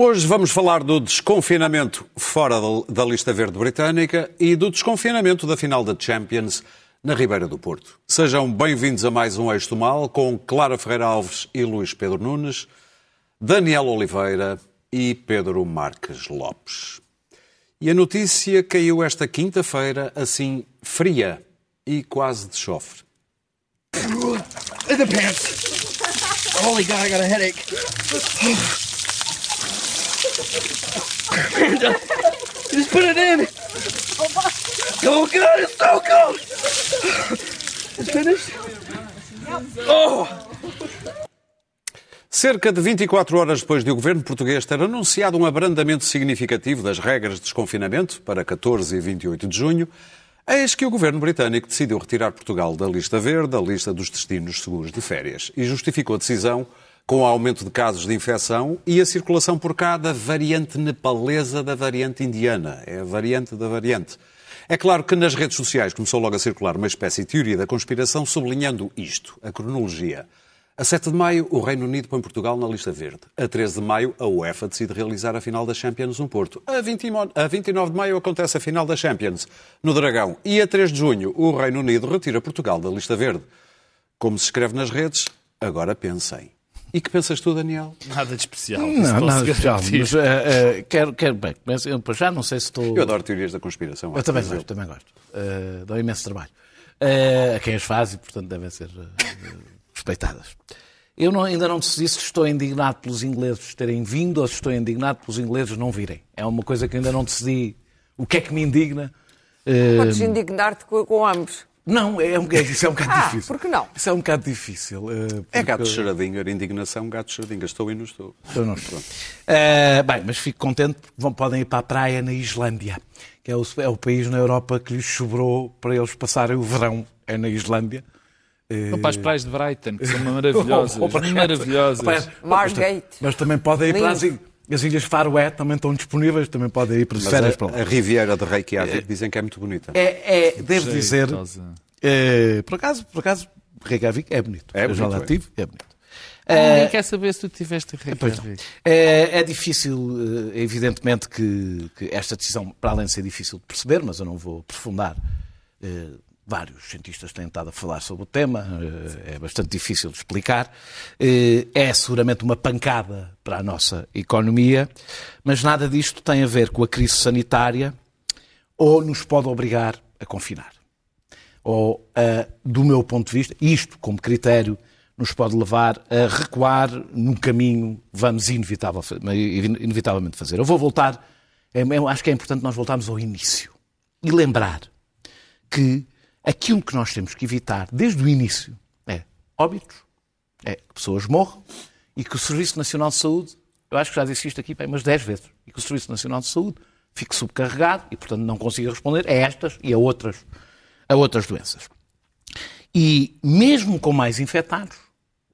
Hoje vamos falar do desconfinamento fora da lista verde britânica e do desconfinamento da final da Champions na Ribeira do Porto. Sejam bem-vindos a mais um Eixo do Mal com Clara Ferreira Alves e Luís Pedro Nunes, Daniel Oliveira e Pedro Marques Lopes. E a notícia caiu esta quinta-feira assim fria e quase de chofre. In the pants. Holy God, I got a headache. Amanda, just put it in. Oh God, it's so cold. It's finished. Oh. Cerca de 24 horas depois de o governo português ter anunciado um abrandamento significativo das regras de desconfinamento para 14 e 28 de junho, eis que o governo britânico decidiu retirar Portugal da lista verde, da lista dos destinos seguros de férias, e justificou a decisão com o aumento de casos de infecção e a circulação por cá da variante nepalesa da variante indiana. É a variante da variante. É claro que nas redes sociais começou logo a circular uma espécie de teoria da conspiração sublinhando isto, a cronologia. A 7 de maio, o Reino Unido põe Portugal na lista verde. A 13 de maio, a UEFA decide realizar a final da Champions no Porto. A, 20, a 29 de maio acontece a final da Champions no Dragão. E a 3 de junho, o Reino Unido retira Portugal da lista verde. Como se escreve nas redes, agora pensem. E que pensas tu, Daniel? Nada de especial. Não, nada de especial. Mas uh, uh, quero, quero, bem, mas eu já não sei se estou. Eu adoro teorias da conspiração. Eu também gosto, também gosto. Uh, dão imenso trabalho. a quem as faz e, portanto, devem ser respeitadas. Eu não, ainda não decidi se estou indignado pelos ingleses terem vindo ou se estou indignado pelos ingleses não virem. É uma coisa que ainda não decidi o que é que me indigna. Podes indignar-te com, com ambos. Não, é um, isso é um bocado Ah, difícil. por que não? Isso é um bocado difícil. uh, É gato porque- charadinho, era indignação, gato charadinho. Estou e não estou. Eu não estou. Uh, bem, mas fico contente porque vão, podem ir para a praia na Islândia, que é o, é o país na Europa que lhes sobrou para eles passarem o verão, é na Islândia. Uh, Vão para as praias de Brighton, que são maravilhosas. ou para- maravilhosas. Mas- Margate. Mas também podem ir para as. As Ilhas Faroé, também estão disponíveis, também podem ir para férias a, para lá. a Riviera de Reykjavik dizem que é muito bonita. É, é, devo dizer, eh, por acaso, por acaso, Reykjavik é bonito. É Eu já bonito, lá é. tive, é bonito. Ninguém quer saber se tu tiveste. Reykjavik. É, é difícil, eh, evidentemente, que, que esta decisão, para além de ser difícil de perceber, mas eu não vou aprofundar. eh, vários cientistas têm estado a falar sobre o tema, eh, é bastante difícil de explicar. Eh, é seguramente uma pancada para a nossa economia, mas nada disto tem a ver com a crise sanitária ou nos pode obrigar a confinar ou, ah, do meu ponto de vista, isto como critério nos pode levar a recuar no caminho vamos inevitavelmente fazer. Eu vou voltar, é- eu acho que é importante nós voltarmos ao início e lembrar que aquilo que nós temos que evitar desde o início é óbitos, é que pessoas morram e que o Serviço Nacional de Saúde, eu acho que já disse isto aqui bem, umas 10 vezes, e que o Serviço Nacional de Saúde fique subcarregado e, portanto, não consiga responder a estas e a outras, a outras doenças. E mesmo com mais infectados,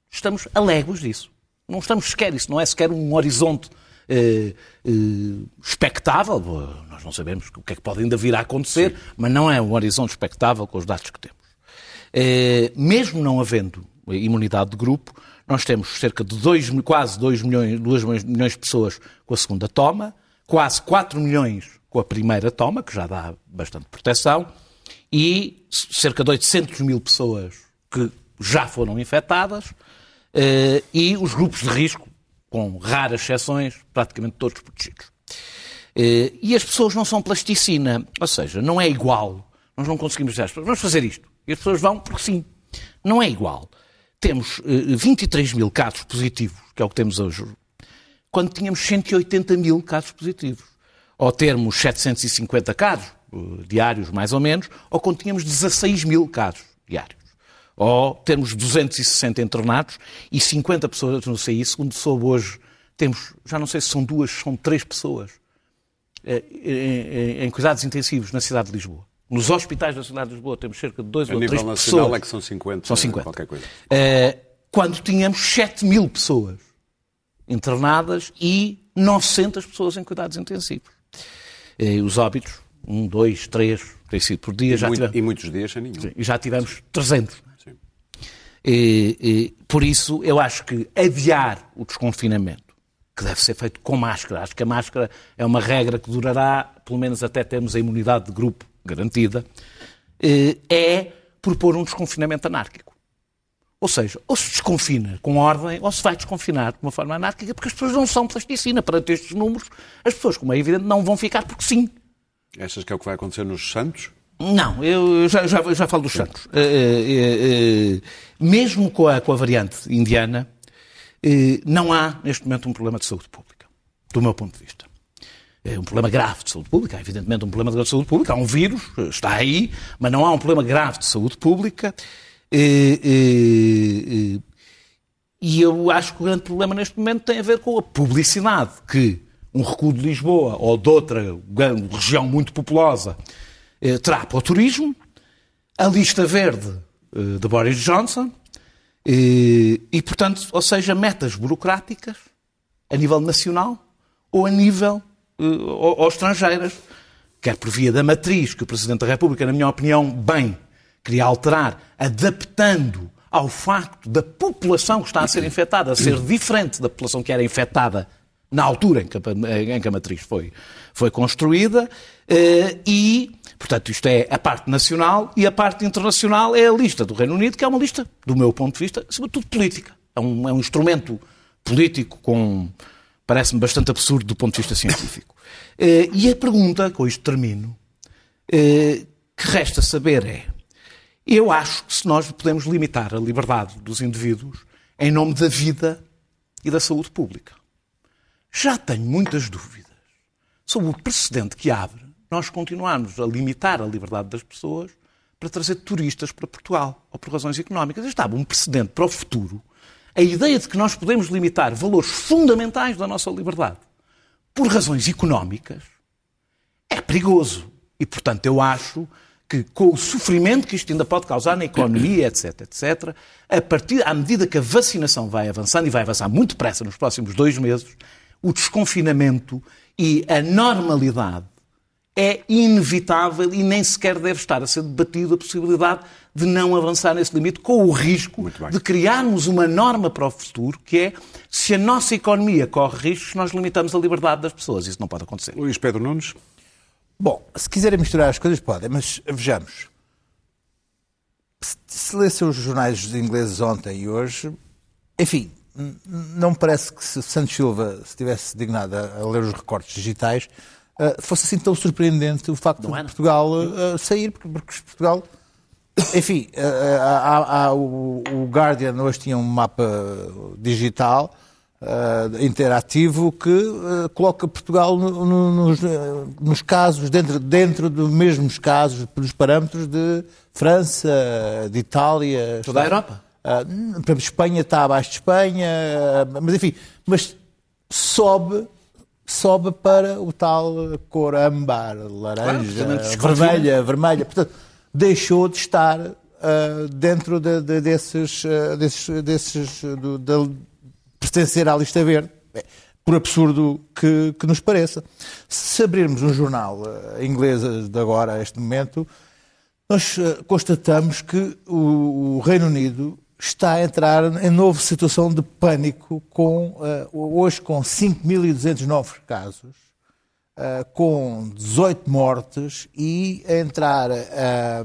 estamos alegres disso. Não estamos sequer, isso não é sequer um horizonte expectável. Nós não sabemos o que é que pode ainda vir a acontecer, mas não é um horizonte expectável com os dados que temos. Eh, mesmo não havendo imunidade de grupo, nós temos cerca de dois, quase 2 milhões, 2 milhões de pessoas com a segunda toma, quase 4 milhões com a primeira toma, que já dá bastante proteção, e cerca de 800 mil pessoas que já foram infectadas, eh, e os grupos de risco, com raras exceções, praticamente todos protegidos. Eh, E as pessoas não são plasticina, ou seja, não é igual. Nós não conseguimos dizer às pessoas, vamos fazer isto. E as pessoas vão porque sim. Não é igual. Temos eh, 23 mil casos positivos, que é o que temos hoje, quando tínhamos 180 mil casos positivos. Ou termos 750 casos eh, diários, mais ou menos, ou quando tínhamos 16 mil casos diários. Ou termos 260 internados e 50 pessoas no CI, segundo soube hoje, temos, já não sei se são duas, são três pessoas eh, em, em cuidados intensivos na cidade de Lisboa. Nos hospitais da cidade de Lisboa temos cerca de dois A ou três nível nacional pessoas. é que são 50, São 50. qualquer coisa. Eh, quando tínhamos 7 mil pessoas internadas e 900 pessoas em cuidados intensivos. E os óbitos, um, dois, três, tem sido por dia, já Muito- tivemos, e muitos dias sem nenhum. e já tivemos 300. E, e, por isso, eu acho que adiar o desconfinamento, que deve ser feito com máscara, acho que a máscara é uma regra que durará, pelo menos até termos a imunidade de grupo garantida, eh, é propor um desconfinamento anárquico. Ou seja, ou se desconfina com ordem, ou se vai desconfinar de uma forma anárquica, porque as pessoas não são plasticina. Perante estes números, as pessoas, como é evidente, não vão ficar porque sim. Achas que é o que vai acontecer nos Santos? Não, eu já, já, já falo dos Santos. Eh, eh, mesmo com a, com a variante indiana, não há neste momento um problema de saúde pública, do meu ponto de vista. É um problema grave de saúde pública, há evidentemente um problema de saúde pública, há um vírus, está aí, mas não há um problema grave de saúde pública. E eu acho que o grande problema neste momento tem a ver com a publicidade que um recuo de Lisboa ou de outra região muito populosa terá para o turismo, a lista verde eh, de Boris Johnson eh, e, portanto, ou seja, metas burocráticas a nível nacional ou a nível eh, ou, ou estrangeiras, quer por via da matriz que o Presidente da República, na minha opinião, bem queria alterar, adaptando ao facto da população que está a ser infectada a ser diferente da população que era infectada na altura em que a, em que a matriz foi, foi construída, eh, e, portanto, isto é a parte nacional, e a parte internacional é a lista do Reino Unido, que é uma lista, do meu ponto de vista, sobretudo política. É um, é um instrumento político com, parece-me bastante absurdo do ponto de vista científico. Eh, e a pergunta, com isto termino, eh, que resta saber é, eu acho que se nós podemos limitar a liberdade dos indivíduos em nome da vida e da saúde pública. Já tenho muitas dúvidas sobre o precedente que abre nós continuarmos a limitar a liberdade das pessoas para trazer turistas para Portugal, ou por razões económicas. Estava um precedente para o futuro. A ideia de que nós podemos limitar valores fundamentais da nossa liberdade por razões económicas é perigoso. E, portanto, eu acho que com o sofrimento que isto ainda pode causar na economia, etc., etc., a partir, à medida que a vacinação vai avançando, e vai avançar muito depressa nos próximos dois meses, o desconfinamento e a normalidade é inevitável e nem sequer deve estar a ser debatido a possibilidade de não avançar nesse limite, com o risco de criarmos uma norma para o futuro, que é, se a nossa economia corre riscos, nós limitamos a liberdade das pessoas. Isso não pode acontecer. Luís Pedro Nunes? Bom, se quiserem misturar as coisas, podem, mas vejamos. Se, se lessem os jornais ingleses ontem e hoje, enfim, não me parece que se Santos Silva se tivesse dignado a ler os recortes digitais, eh, fosse assim tão surpreendente o facto de era? Portugal eh, sair, porque, porque Portugal. Enfim, eh, há- há- o, o Guardian hoje tinha um mapa digital eh, interativo que eh, coloca Portugal no- no- nos, eh, nos casos, dentro, dentro dos mesmos casos, dos parâmetros de França, de Itália. Toda a está- Europa. ah, por exemplo, Espanha está abaixo de Espanha, ah, mas enfim, mas sobe, sobe para o tal cor âmbar, laranja, desconfina. vermelha, vermelha. Portanto, deixou de estar ah, dentro de- de- desses, ah, desses, desses do- da- pertencer à lista verde. Bem, Por absurdo que, que nos pareça. Se abrirmos um jornal ah, inglês de agora, a este momento, nós constatamos que o, o Reino Unido está a entrar em nova situação de pânico, com, eh, hoje com 5.200 novos casos, eh, com 18 mortes e a entrar eh,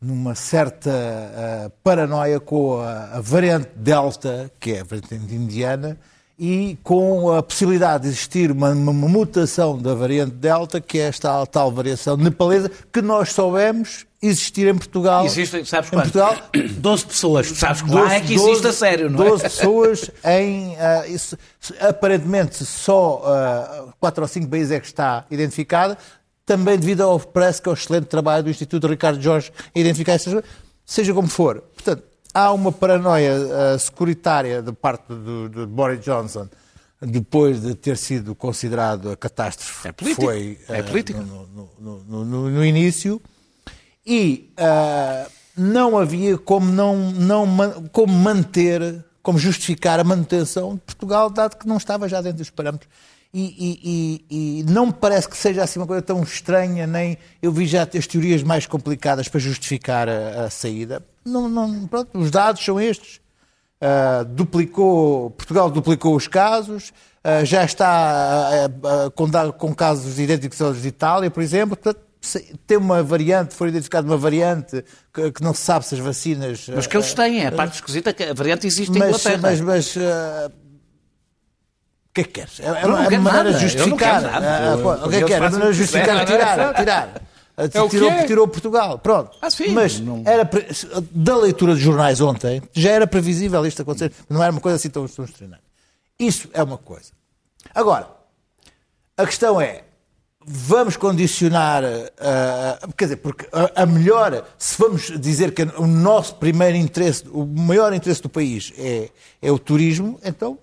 numa certa paranoia com a, a variante Delta, que é a variante indiana, e com a possibilidade de existir uma, uma mutação da variante Delta, que é esta tal variação nepalesa, que nós soubemos existir em Portugal. Existem, sabes em quanto? Portugal, 12 pessoas. Sabes que lá é que existe a sério, não é? 12 pessoas em. ah, isso- aparentemente, só ah, quatro ou cinco países é que está identificada, também devido ao, parece que ao excelente trabalho do Instituto Ricardo Jorge em identificar essas seja como for. Portanto, há uma paranoia ah, securitária da parte do, do Boris Johnson. Depois de ter sido considerado a catástrofe É político. foi É ah, no- no- no- no- no início, e ah, não havia como não, não como manter como justificar a manutenção de Portugal, dado que não estava já dentro dos parâmetros. E, e- e- e não me parece que seja assim uma coisa tão estranha, nem eu vi já as teorias mais complicadas para justificar a, a saída. Não, não- pronto, os dados são estes. Uh, duplicou, Portugal duplicou os casos, uh, já está uh, uh, com, com casos idênticos aos de Itália, por exemplo. Portanto, tem uma variante, foi identificada uma variante que, que não se sabe se as vacinas. Mas que eles têm, é a parte esquisita que a variante existe em mas, Inglaterra. mas, mas, uh, o que é que queres? É, é uma, maneira de justificar. o que é que eles quer? É uma maneira de justificar, tirar, tirar. É o que tirou, é. tirou Portugal. Pronto. Ah, sim, Mas não- era da leitura de jornais ontem, já era previsível isto acontecer. Não era uma coisa assim tão, tão estranha. Isso é uma coisa. Agora, a questão é, vamos condicionar, ah, quer dizer, porque a, a melhor, se vamos dizer que o nosso primeiro interesse, o maior interesse do país é, é o turismo, então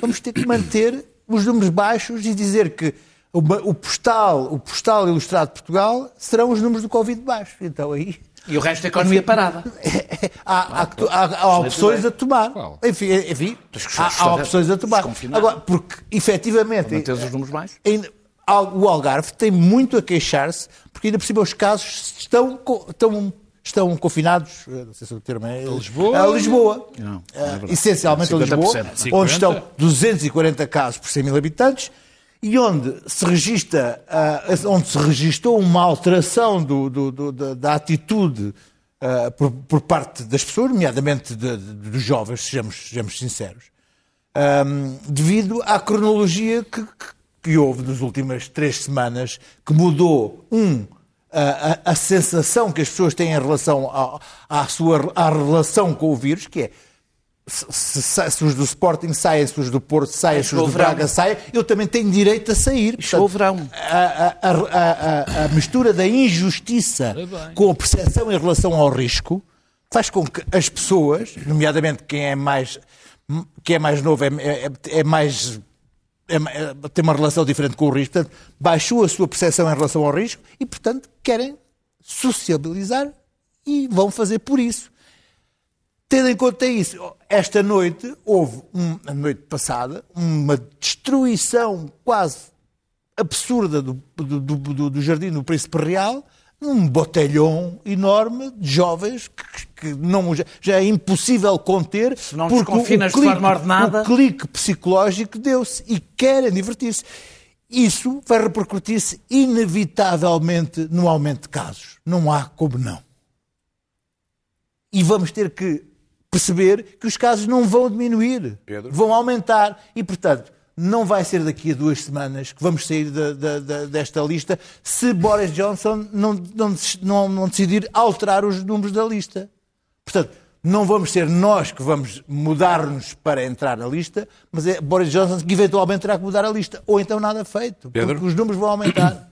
vamos ter que manter os números baixos e dizer que o, o postal, o postal ilustrado de Portugal serão os números do Covid baixos. Então aí E o resto da economia parada. há, há, há- há opções a tomar. Enfim, enfim há, há opções a tomar. Agora, porque efetivamente Manter os números baixos. ainda- o Algarve tem muito a queixar-se, porque ainda por cima os casos estão, estão, estão confinados, eh, não sei se o termo é. Lisboa? A Lisboa. Não, Eh, é verdade. essencialmente a Lisboa, 50%. onde 50. estão 240 casos por 100 mil habitantes e onde se registra, ah, onde se registou uma alteração do- do- do- da, atitude por, por parte das pessoas, nomeadamente de- de- dos jovens, sejamos, sejamos sinceros, Ahm, devido à cronologia que, que- que houve nas últimas três semanas, que mudou, um, a, a- a sensação que as pessoas têm em relação à, à sua à relação com o vírus, que é se, se, se os do Sporting saem, se os do Porto saem, se os do. Braga saem, eu também tenho direito a sair. Portanto, verão. A, a- a- a- a mistura da injustiça com a percepção em relação ao risco faz com que as pessoas, nomeadamente quem é mais, quem é mais novo, é, é- é mais. É é- tem uma relação diferente com o risco, portanto, baixou a sua percepção em relação ao risco e, portanto, querem sociabilizar e vão fazer por isso. Tendo em conta isso, esta noite houve, um, a noite passada, uma destruição quase absurda do, do, do- do Jardim do Príncipe Real, um botelhão enorme de jovens que, que não, já, é impossível conter não porque o- o de forma ordenada. o clique psicológico deu-se e querem divertir-se. Isso vai repercutir-se inevitavelmente no aumento de casos. Não há como não. E vamos ter que perceber que os casos não vão diminuir, Pedro? vão aumentar. E, portanto, não vai ser daqui a duas semanas que vamos sair da- da- da- desta lista se Boris Johnson não, não, não- não decidir alterar os números da lista. Portanto, não vamos ser nós que vamos mudar-nos para entrar na lista, mas é Boris Johnson que eventualmente terá que mudar a lista. Ou então nada feito, Pedro? porque os números vão aumentar.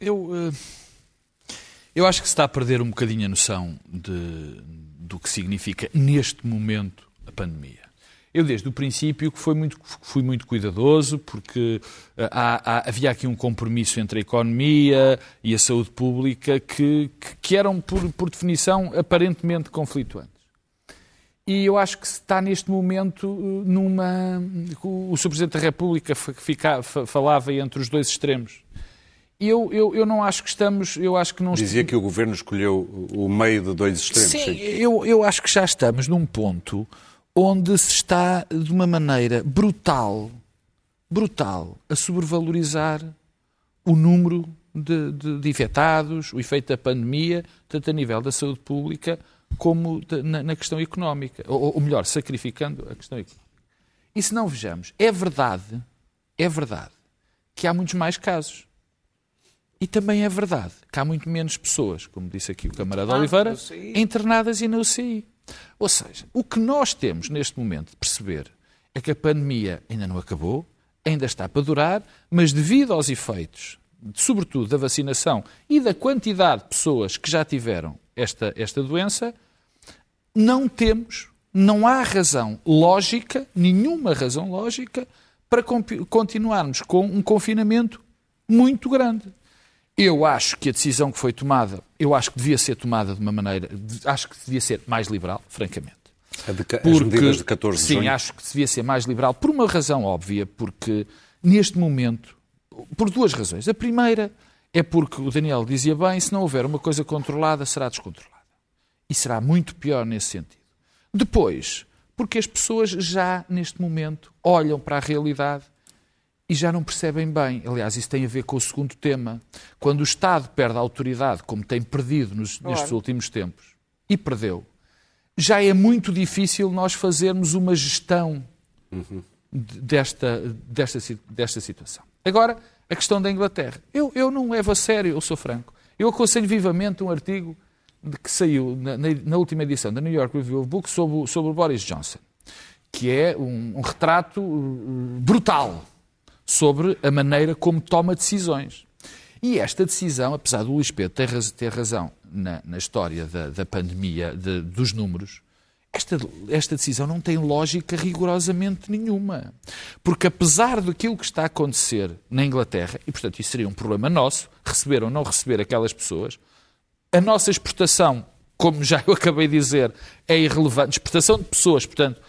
Eu, eh, eu acho que se está a perder um bocadinho a noção de, do que significa neste momento a pandemia. Eu, desde o princípio, que muito, fui muito cuidadoso, porque eh, há- há- havia aqui um compromisso entre a economia e a saúde pública que, que, que eram, por, por definição, aparentemente conflituantes. E eu acho que se está neste momento eh, numa. O Sr. Presidente da República fica- fa- falava entre os dois extremos. Eu, eu, eu não acho que estamos. Eu acho que não Dizia que o governo escolheu o meio de dois extremos. Sim, sim. Eu, eu acho que já estamos num ponto onde se está, de uma maneira brutal, brutal, a sobrevalorizar o número de, de, de infectados, o efeito da pandemia, tanto a nível da saúde pública como de- na, na questão económica. Ou, ou melhor, sacrificando a questão económica. E se não vejamos, é verdade, é verdade que há muitos mais casos. E também é verdade que há muito menos pessoas, como disse aqui o camarada Oliveira, internadas e na UCI. Ou seja, o que nós temos neste momento de perceber é que a pandemia ainda não acabou, ainda está para durar, mas devido aos efeitos, sobretudo da vacinação e da quantidade de pessoas que já tiveram esta, esta doença, não temos, não há razão lógica, nenhuma razão lógica, para continuarmos com um confinamento muito grande. Eu acho que a decisão que foi tomada, eu acho que devia ser tomada de uma maneira, acho que devia ser mais liberal, francamente. De, as medidas de 14 de sim, junho. acho que devia ser mais liberal, por uma razão óbvia, porque neste momento, por duas razões. A primeira é porque o Daniel dizia bem, se não houver uma coisa controlada, será descontrolada. E será muito pior nesse sentido. Depois, porque as pessoas já, neste momento, olham para a realidade e já não percebem bem. Aliás, isso tem a ver com o segundo tema. Quando o Estado perde a autoridade, como tem perdido nos, Claro. nestes últimos tempos, e perdeu, já é muito difícil nós fazermos uma gestão de- desta, desta, desta situação. Agora, a questão da Inglaterra. Eu, eu não levo a sério, eu sou franco. Eu aconselho vivamente um artigo que saiu na, na- na última edição da New York Review of Books sobre, sobre o Boris Johnson, que é um, um retrato uh, brutal sobre a maneira como toma decisões. E esta decisão, apesar do Luís Pedro ter, raz- ter razão na, na história da, da pandemia, de- dos números, esta, esta decisão não tem lógica rigorosamente nenhuma. Porque apesar daquilo que está a acontecer na Inglaterra, e portanto isso seria um problema nosso, receber ou não receber aquelas pessoas, a nossa exportação, como já eu acabei de dizer, é irrelevante. Exportação de pessoas, portanto.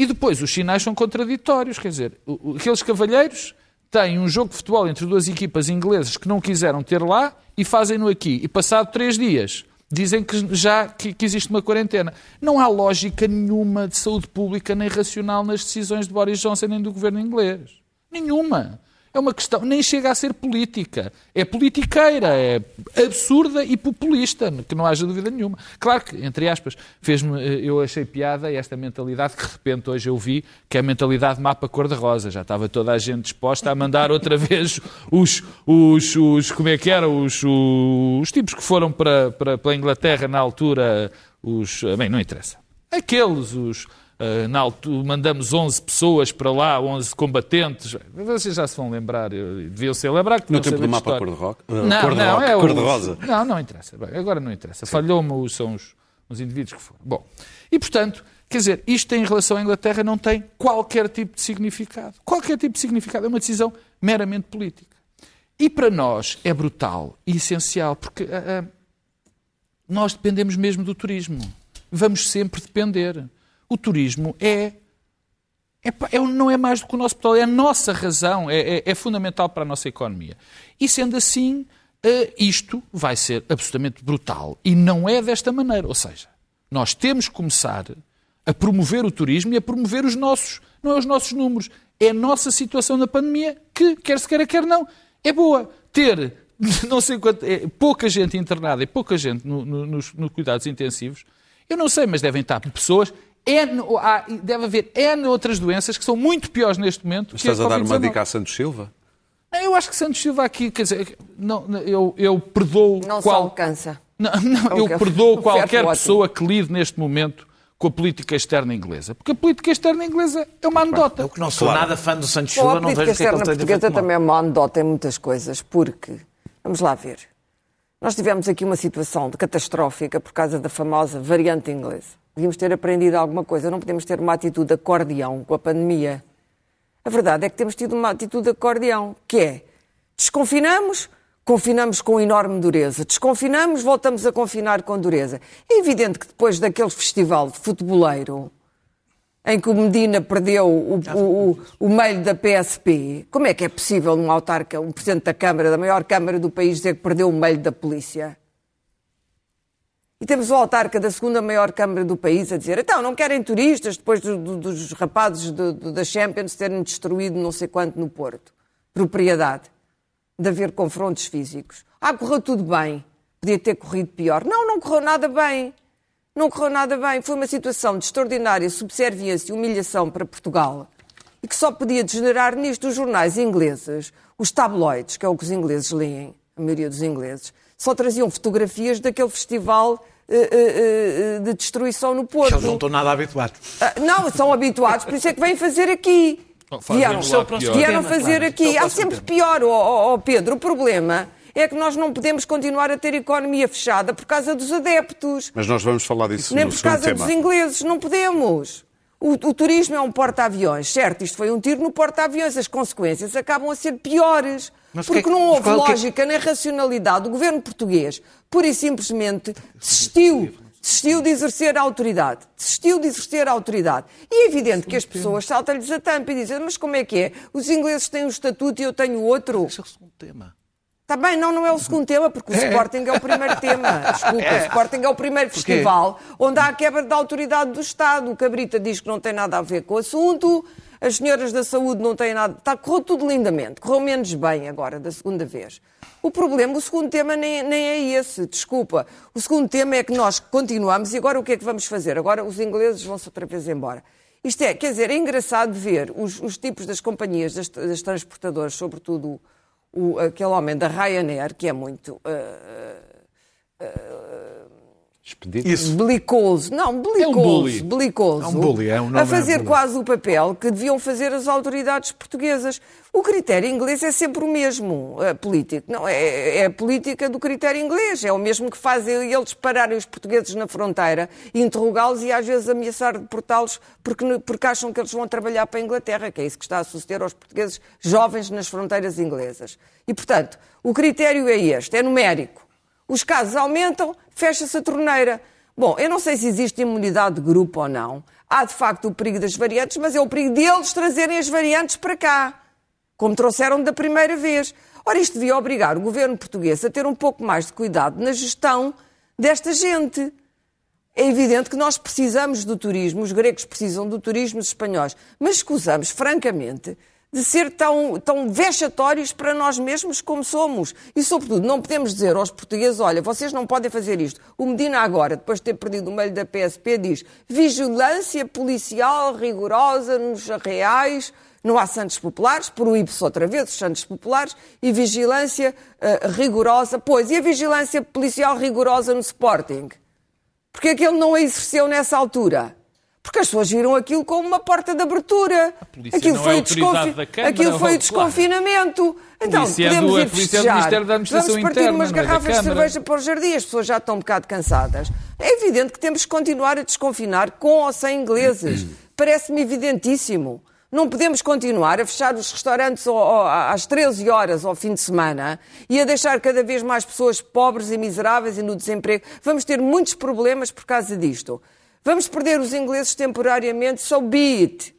E depois os sinais são contraditórios. Quer dizer, aqueles cavalheiros têm um jogo de futebol entre duas equipas inglesas que não quiseram ter lá e fazem-no aqui. E passado três dias dizem que já que, que existe uma quarentena. Não há lógica nenhuma de saúde pública nem racional nas decisões de Boris Johnson nem do governo inglês. Nenhuma. É uma questão, nem chega a ser política. É politiqueira, é absurda e populista, que não haja dúvida nenhuma. Claro que, entre aspas, fez-me, eh, eu achei piada esta mentalidade que de repente hoje eu vi, que é a mentalidade mapa cor-de-rosa. Já estava toda a gente disposta a mandar outra vez os, os, os como é que era, os, os, os tipos que foram para, para, para a Inglaterra na altura, os, bem, não interessa. Aqueles, os, na altura, mandamos 11 pessoas para lá, 11 combatentes. Vocês já se vão lembrar, deviam ser lembrar que No tempo do mapa história. cor-de-roca? Não, Cor-de-roca, não, é cor-de-rosa. Não, não interessa. Bem, agora não interessa. Falhou-me, são os, os indivíduos que foram. Bom, e portanto, quer dizer, isto em relação à Inglaterra não tem qualquer tipo de significado. Qualquer tipo de significado. É uma decisão meramente política. E para nós é brutal e essencial, porque ah, ah, nós dependemos mesmo do turismo. Vamos sempre depender. O turismo é, é, é- não é mais do que o nosso petróleo, é a nossa razão, é, é- é fundamental para a nossa economia. E sendo assim, eh, isto vai ser absolutamente brutal. E não é desta maneira. Ou seja, nós temos que começar a promover o turismo e a promover os nossos, não é os nossos números, é a nossa situação na pandemia que, quer se queira, quer não, é boa. Ter não sei quanto, é, pouca gente internada e pouca gente no- no- nos, nos cuidados intensivos, eu não sei, mas devem estar pessoas. N, há- deve haver N outras doenças que são muito piores neste momento. que Estás a dar uma Covid-19. dica a Santos Silva? Eu acho que Santos Silva aqui, quer dizer, não, eu, eu perdoo Não qual, alcança. não, não, eu perdoo qualquer ótimo. pessoa que lide neste momento com a política externa inglesa. Porque a política externa inglesa é uma anedota. Eu que não sou nada fã do Santos Silva, a não política vejo o que é que externa ele tem a ver também é uma anedota em muitas coisas, porque, vamos lá ver, nós tivemos aqui uma situação de catastrófica por causa da famosa variante inglesa. Devíamos ter aprendido alguma coisa, não podemos ter uma atitude de acordeão com a pandemia. A verdade é que temos tido uma atitude de acordeão, que é desconfinamos, confinamos com enorme dureza. Desconfinamos, voltamos a confinar com dureza. É evidente que depois daquele festival de futeboleiro em que o Medina perdeu o, o, o, o meio da PSP, como é que é possível um autarca, um presidente da Câmara, da maior Câmara do país, dizer que perdeu o meio da polícia? E temos o autarca da segunda maior Câmara do país a dizer então, não querem turistas depois do- do- dos rapazes do- da Champions terem destruído não sei quanto no Porto. Propriedade. De haver confrontos físicos. Ah, correu tudo bem. Podia ter corrido pior. Não, não correu nada bem. Não correu nada bem. Foi uma situação de extraordinária subserviência e humilhação para Portugal e que só podia degenerar nisto os jornais ingleses, os tabloides, que é o que os ingleses leem, a maioria dos ingleses, só traziam fotografias daquele festival eh, eh, eh, de destruição no Porto. Eles não estão nada habituados. Ah, Não, são habituados, por isso é que vêm fazer aqui. Vieram, vieram tema, fazer claro. aqui. Este é o Há sempre pior, ó, ó, Pedro. O problema é que nós não podemos continuar a ter economia fechada por causa dos adeptos. Mas nós vamos falar disso Nem no por causa tema. dos ingleses, não podemos. O, o turismo é um porta-aviões, certo? Isto foi um tiro no porta-aviões. As consequências acabam a ser piores. Mas o que é Porque que- não houve é que é- lógica nem racionalidade. O governo português, pura e simplesmente, desistiu. Desistiu de exercer a autoridade. Desistiu de exercer a autoridade. E é evidente que as pessoas saltam-lhes a tampa e dizem, mas como é que é? Os ingleses têm um estatuto e eu tenho outro. Esse é o segundo tema. Está bem, não, não é o segundo tema, porque o Sporting é o primeiro tema. Desculpa, o Sporting é o primeiro festival onde há a quebra da autoridade do Estado. O Cabrita diz que não tem nada a ver com o assunto, as senhoras da saúde não têm nada. Está, correu tudo lindamente, correu menos bem agora, da segunda vez. O problema, o segundo tema nem, nem é esse, desculpa. O segundo tema é que nós continuamos e agora o que é que vamos fazer? Agora os ingleses vão-se outra vez embora. Isto é, quer dizer, é engraçado ver os, os tipos das companhias, das, das transportadoras, sobretudo o, aquele homem da Ryanair, que é muito uh, Expedito. Isso. belicoso, não, belicoso, bully. belicoso, É um bully, é um nome, a fazer é um bully. quase o papel que deviam fazer as autoridades portuguesas. O critério inglês é sempre o mesmo, eh, político, não é, é a política do critério inglês, é o mesmo que fazem eles pararem os portugueses na fronteira, interrogá-los e às vezes ameaçar deportá-los porque, porque acham que eles vão trabalhar para a Inglaterra, que é isso que está a suceder aos portugueses jovens nas fronteiras inglesas. E, portanto, o critério é este, é numérico. Os casos aumentam, fecha-se a torneira. Bom, eu não sei se existe imunidade de grupo ou não. Há, de facto, o perigo das variantes, mas é o perigo deles trazerem as variantes para cá, como trouxeram da primeira vez. Ora, isto devia obrigar o governo português a ter um pouco mais de cuidado na gestão desta gente. É evidente que nós precisamos do turismo, os gregos precisam do turismo, os espanhóis, mas escusamos, francamente, de ser tão, tão vexatórios para nós mesmos como somos. E, sobretudo, não podemos dizer aos portugueses, olha, vocês não podem fazer isto. O Medina agora, depois de ter perdido o meio da PSP, diz vigilância policial rigorosa nos arreais, não há Santos Populares, proíbe-se outra vez os Santos Populares, e vigilância eh, rigorosa. Pois, e a vigilância policial rigorosa no Sporting? Porque é que ele não a exerceu nessa altura? Porque as pessoas viram aquilo como uma porta de abertura. Aquilo foi é desconfi- Câmara, Aquilo foi o claro. desconfinamento. Então, é podemos ir festejar. Vamos partir Interna, umas não é garrafas de cerveja para o jardim. As pessoas já estão um bocado cansadas. É evidente que temos que continuar a desconfinar com ou sem ingleses. Parece-me evidentíssimo. Não podemos continuar a fechar os restaurantes às 13 horas ao fim de semana e a deixar cada vez mais pessoas pobres e miseráveis e no desemprego. Vamos ter muitos problemas por causa disto. Vamos perder os ingleses temporariamente, so be it.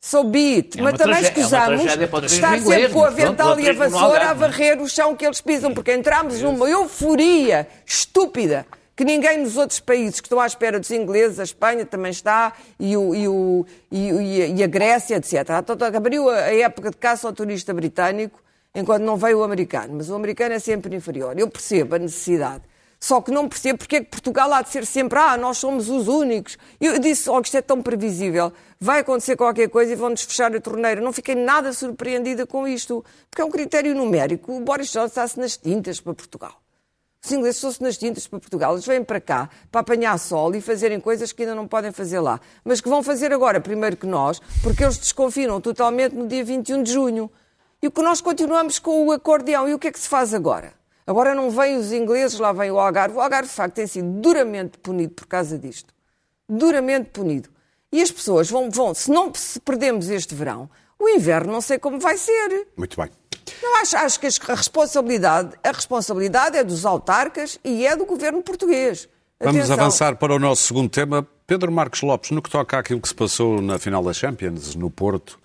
So be it. É Mas também é escusamos turismo estar inglês, sempre com pronto, avental o e a vassoura a é? varrer o chão que eles pisam, porque entramos numa euforia estúpida que ninguém nos outros países que estão à espera dos ingleses, a Espanha também está, e, o, e, o, e, e a- a Grécia, etc. Abriu a, a época de caça ao turista britânico enquanto não veio o americano, mas o americano é sempre inferior. Eu percebo a necessidade. Só que não percebo porque é que Portugal há de ser sempre, ah, nós somos os únicos. Eu disse, oh, isto é tão previsível. Vai acontecer qualquer coisa e vão-nos fechar a torneira. Não fiquei nada surpreendida com isto, porque é um critério numérico. O Boris Johnson está-se nas tintas para Portugal. Os ingleses estão-se nas tintas para Portugal. Eles vêm para cá para apanhar sol e fazerem coisas que ainda não podem fazer lá. Mas que vão fazer agora, primeiro que nós, porque eles desconfinam totalmente no dia 21 de junho. E o que nós continuamos com o acordeão. E o que é que se faz agora? Agora não vêm os ingleses, lá vem o Algarve. O Algarve, de facto, tem sido duramente punido por causa disto. Duramente punido. E as pessoas vão, vão se não se perdemos este verão, o inverno não sei como vai ser. Muito bem. Não, acho, acho que a responsabilidade, a responsabilidade é dos autarcas e é do governo português. Vamos Atenção. avançar para o nosso segundo tema. Pedro Marcos Lopes, no que toca àquilo que se passou na final da Champions, no Porto,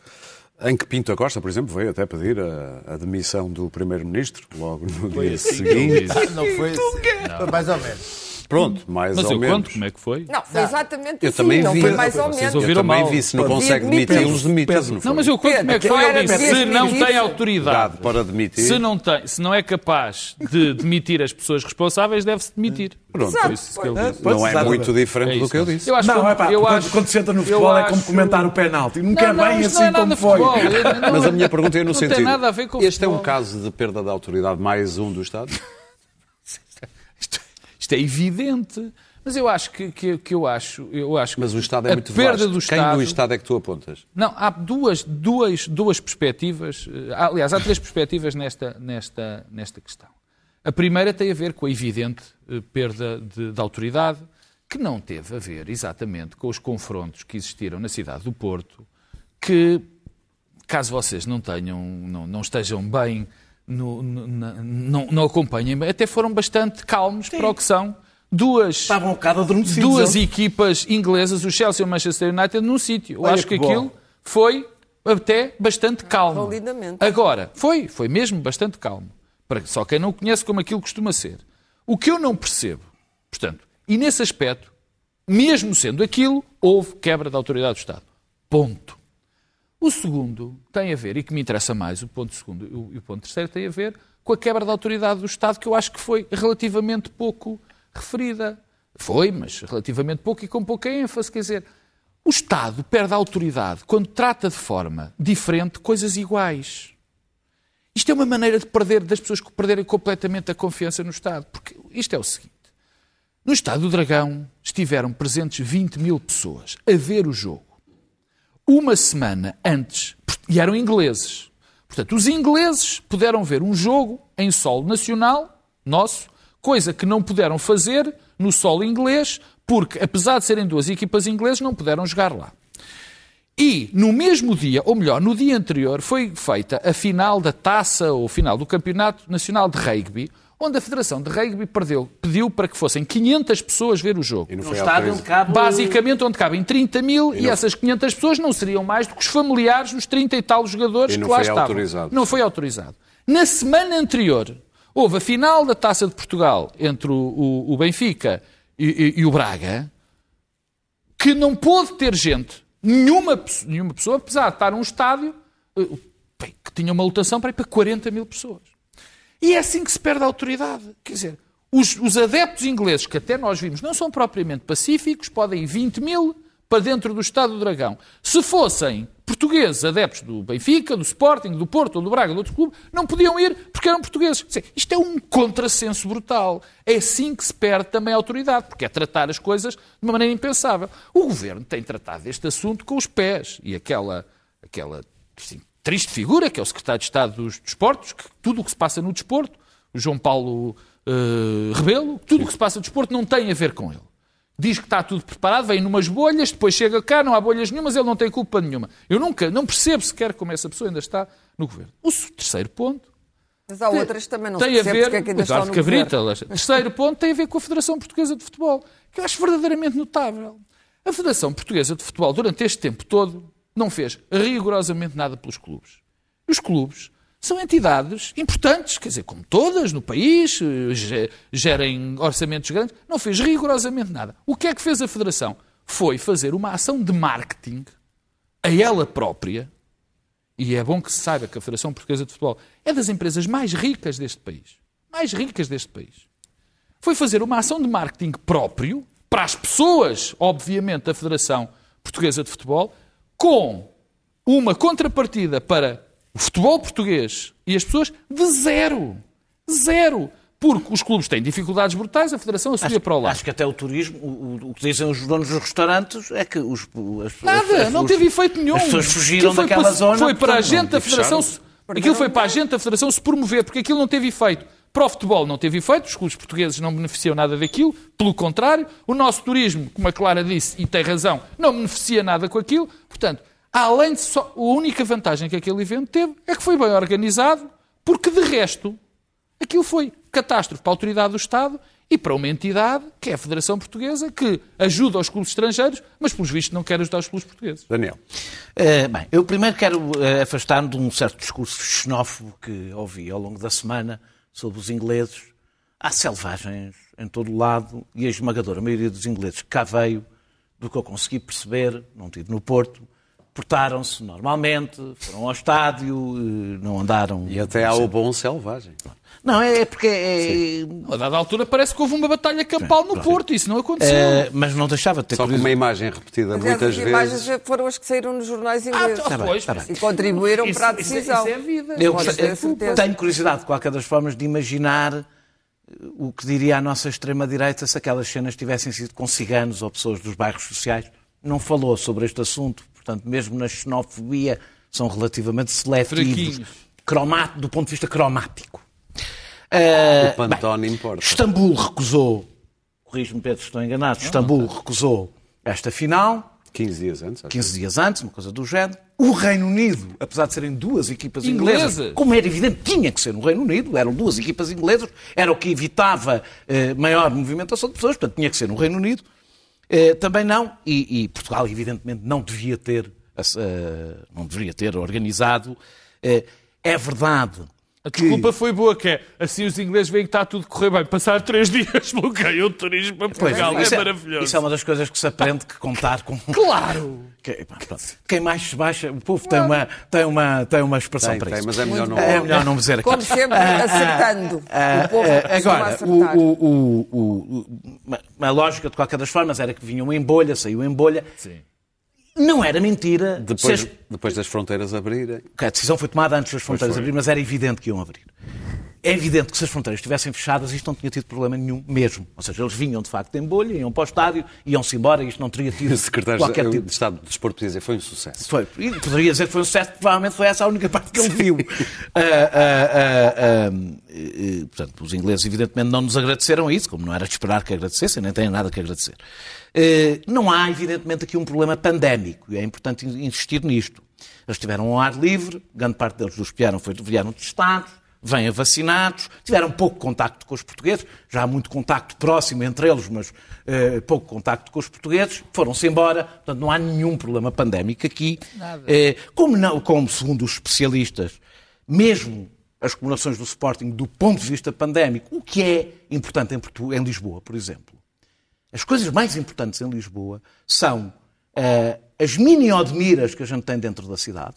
em que Pinto Acosta, por exemplo, veio até pedir a, a demissão do Primeiro-Ministro, logo no dia assim seguinte. Não foi assim. Foi mais ou menos. Pronto, mais Mas ou eu menos. conto como é que foi. Não, foi exatamente Eu assim, também não vi. foi mais ou Vocês menos. Eu também mal. vi, se não consegue demitir. demiti-los, demite-os. Pedro, não? Não, mas eu conto como é que foi. Eu disse, se não tem autoridade, para demitir. se não, tem, se não é capaz de demitir as pessoas responsáveis, deve-se demitir. Pronto. Foi isso que ele disse. Não é muito diferente É do que eu não. disse. Eu acho Não, que- é pá, eu quando, acho- quando senta no eu futebol é como comentar o penalti. Nunca é Não, não, bem assim não é como foi. futebol. Eu- não- Mas a minha pergunta é no não sentido. tem nada a ver com este é um caso de perda de autoridade mais um do Estado? Isto, é evidente. Mas eu acho que, que, que eu acho, eu acho que Mas o Estado é a muito perda vasto. do Quem Estado, no Estado é que tu apontas? Não, há duas, duas, duas perspectivas. eh, Aliás, há três perspectivas nesta, nesta, nesta questão. A primeira tem a ver com a evidente eh, perda de, de autoridade, que não teve a ver exatamente com os confrontos que existiram na cidade do Porto, que caso vocês não tenham, não, não estejam bem, no- no- na- não, não acompanhem, até foram bastante calmos para o que são duas, Estavam um bocado duas equipas inglesas, o Chelsea e o Manchester United, num sítio. Eu Olha acho que que aquilo foi até bastante calmo. Validamente. Agora, foi, foi mesmo bastante calmo. Para só quem não o conhece como aquilo costuma ser. O que eu não percebo, portanto, e nesse aspecto, mesmo sendo aquilo, houve quebra da autoridade do Estado. Ponto. O segundo tem a ver, e que me interessa mais, o ponto segundo e o- ponto terceiro tem a ver com a quebra da autoridade do Estado, que eu acho que foi relativamente pouco referida. Foi, mas relativamente pouco e com pouca ênfase. Quer dizer, o Estado perde a autoridade quando trata de forma diferente coisas iguais. Isto é uma maneira de perder, das pessoas perderem completamente a confiança no Estado. Porque isto é o seguinte. No Estado do Dragão estiveram presentes 20 mil pessoas a ver o jogo uma semana antes, e eram ingleses. Portanto, os ingleses puderam ver um jogo em solo nacional, nosso, coisa que não puderam fazer no solo inglês, porque, apesar de serem duas equipas inglesas, não puderam jogar lá. E no mesmo dia, ou melhor, no dia anterior, foi feita a final da taça ou final do Campeonato Nacional de Rugby, onde a Federação de Rugby perdeu, pediu para que fossem 500 pessoas ver o jogo. E não foi estádio onde cabe... Basicamente, onde cabem 30 mil e, essas 500 pessoas não seriam mais do que os familiares dos 30 e tal jogadores E não que lá foi estavam. autorizado. Não foi autorizado. Na semana anterior, houve a final da Taça de Portugal entre o, o- o Benfica e, e- e o Braga, que não pôde ter gente, nenhuma, nenhuma pessoa, apesar de estar num estádio eh, bem, que tinha uma lotação para ir para 40 mil pessoas. E é assim que se perde a autoridade. Quer dizer, os, os adeptos ingleses, que até nós vimos, não são propriamente pacíficos, podem ir 20 mil para dentro do Estado do Dragão. Se fossem portugueses, adeptos do Benfica, do Sporting, do Porto ou do Braga, de outro clube, não podiam ir porque eram portugueses. Isto é um contrassenso brutal. É assim que se perde também a autoridade, porque é tratar as coisas de uma maneira impensável. O governo tem tratado este assunto com os pés e aquela, aquela assim, triste figura, que é o secretário de Estado dos Desportos, que tudo o que se passa no desporto, o João Paulo eh, Rebelo, tudo o que se passa no desporto não tem a ver com ele. Diz que está tudo preparado, vem numas bolhas, depois chega cá, não há bolhas nenhumas, ele não tem culpa nenhuma. Eu nunca, não percebo sequer como essa pessoa ainda está no governo. O terceiro ponto Mas há outras que também não tem se a ver. porque é que ainda estão no Cabrita, governo. terceiro ponto tem a ver com a Federação Portuguesa de Futebol, que eu acho verdadeiramente notável. A Federação Portuguesa de Futebol, durante este tempo todo, não fez rigorosamente nada pelos clubes. Os clubes são entidades importantes, quer dizer, como todas no país, ge- gerem orçamentos grandes, não fez rigorosamente nada. O que é que fez a Federação? Foi fazer uma ação de marketing a ela própria, e é bom que se saiba que a Federação Portuguesa de Futebol é das empresas mais ricas deste país. Mais ricas deste país. Foi fazer uma ação de marketing próprio para as pessoas, obviamente, da Federação Portuguesa de Futebol, com uma contrapartida para o futebol português e as pessoas de zero. Zero. Porque os clubes têm dificuldades brutais, a Federação assumia para o lado. Acho que até o turismo, o, o- que dizem os donos dos restaurantes é que os, as, Nada, as- não os- teve efeito nenhum. As pessoas fugiram Aquilo foi daquela para- zona. Foi para a portanto, gente da não, Federação. Aquilo foi para a gente da Federação se promover, porque aquilo não teve efeito. Para o futebol não teve efeito, os clubes portugueses não beneficiam nada daquilo, pelo contrário, o nosso turismo, como a Clara disse, e tem razão, não beneficia nada com aquilo. Portanto, além de só. A única vantagem que aquele evento teve é que foi bem organizado, porque de resto, aquilo foi catástrofe para a autoridade do Estado e para uma entidade, que é a Federação Portuguesa, que ajuda os clubes estrangeiros, mas pelos vistos não quer ajudar os clubes portugueses. Daniel. Eh, bem, eu primeiro quero eh, afastar-me de um certo discurso xenófobo que ouvi ao longo da semana sobre os ingleses. Há selvagens em todo o lado e a esmagadora maioria dos ingleses que cá veio, do que eu consegui perceber, não tive no Porto, portaram-se normalmente, foram ao estádio, eh, não andaram... E até há o bom selvagem. Não, é é porque... é- A dada altura parece que houve uma batalha campal no Porto, isso não aconteceu. eh, mas não deixava de ter Só que curiosidade. uma imagem repetida Mas muitas imagens vezes. foram as que saíram nos jornais Ah, ingleses. tá, bem, pois, tá bem. E contribuíram Isso- para a isso- decisão. Isso é vida. Eu certeza. tenho curiosidade, de qualquer das formas, de imaginar eh, o que diria a nossa extrema-direita se aquelas cenas tivessem sido com ciganos ou pessoas dos bairros sociais. Não falou sobre este assunto, portanto, mesmo na xenofobia, são relativamente seletivos Fraquinhos. croma- do ponto de vista cromático. Eh, O Pantone importa. Istambul recusou, corrijo-me Pedro se estou enganado, Istambul recusou esta final 15 dias antes. acho. 15 dias antes, uma coisa do género. O Reino Unido, apesar de serem duas equipas Inglesas. inglesas, como era evidente, tinha que ser no Reino Unido, eram duas equipas inglesas, era o que evitava eh, maior movimentação de pessoas, portanto tinha que ser no Reino Unido. Eh, também não, e, e Portugal evidentemente não devia ter, eh, não deveria ter organizado. Eh, é verdade A que... desculpa foi boa, que é assim os ingleses veem que está tudo a correr bem. Passar três dias bloqueiam o turismo para Pois, Portugal. isso é maravilhoso. Isso é uma das coisas que se aprende que contar com. Claro! Que-. Quem mais se baixa, o povo tem uma, tem uma, tem uma expressão Tem, para tem, isso. mas é melhor não. É melhor não dizer aqui. Como sempre, acertando. o povo Ah, agora, acertar. o, o, o, o- uma- uma lógica de qualquer das formas era que vinham em bolha, saiu em bolha. Sim. Não era mentira. Depois, as- depois das fronteiras abrirem. A decisão foi tomada antes das fronteiras foi. abrir, mas era evidente que iam abrir. É evidente que se as fronteiras estivessem fechadas, isto não tinha tido problema nenhum mesmo. Ou seja, eles vinham de facto em bolha, iam para o estádio, iam-se embora isto não teria tido O secretário qualquer tipo de Estado de Desporto podia dizer foi um sucesso. Foi. E poderia dizer que foi um sucesso, provavelmente foi essa a única parte que ele viu. Ah, e, e, portanto, os ingleses, evidentemente, não nos agradeceram isso, como não era de esperar que agradecessem, nem têm nada que agradecer. Eh, não há, evidentemente, aqui um problema pandémico, e é importante in- insistir nisto. Eles estiveram ao ar livre, grande parte deles dos que vieram foi, vieram testados, vêm vacinados, tiveram pouco contacto com os portugueses, já há muito contacto próximo entre eles, mas eh, pouco contacto com os portugueses, foram-se embora, portanto não há nenhum problema pandémico aqui. Eh, como, não, como, segundo os especialistas, mesmo as comemorações do Sporting do ponto de vista pandémico, o que é importante em, Portu- em Lisboa, por exemplo, as coisas mais importantes em Lisboa são eh, as mini-odmiras que a gente tem dentro da cidade,